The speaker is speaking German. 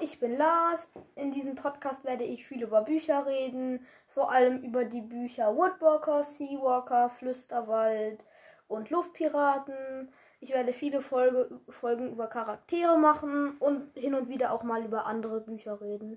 ich bin Lars. In diesem Podcast werde ich viel über Bücher reden, vor allem über die Bücher Woodwalker, Seawalker, Flüsterwald und Luftpiraten. Ich werde viele Folge, Folgen über Charaktere machen und hin und wieder auch mal über andere Bücher reden.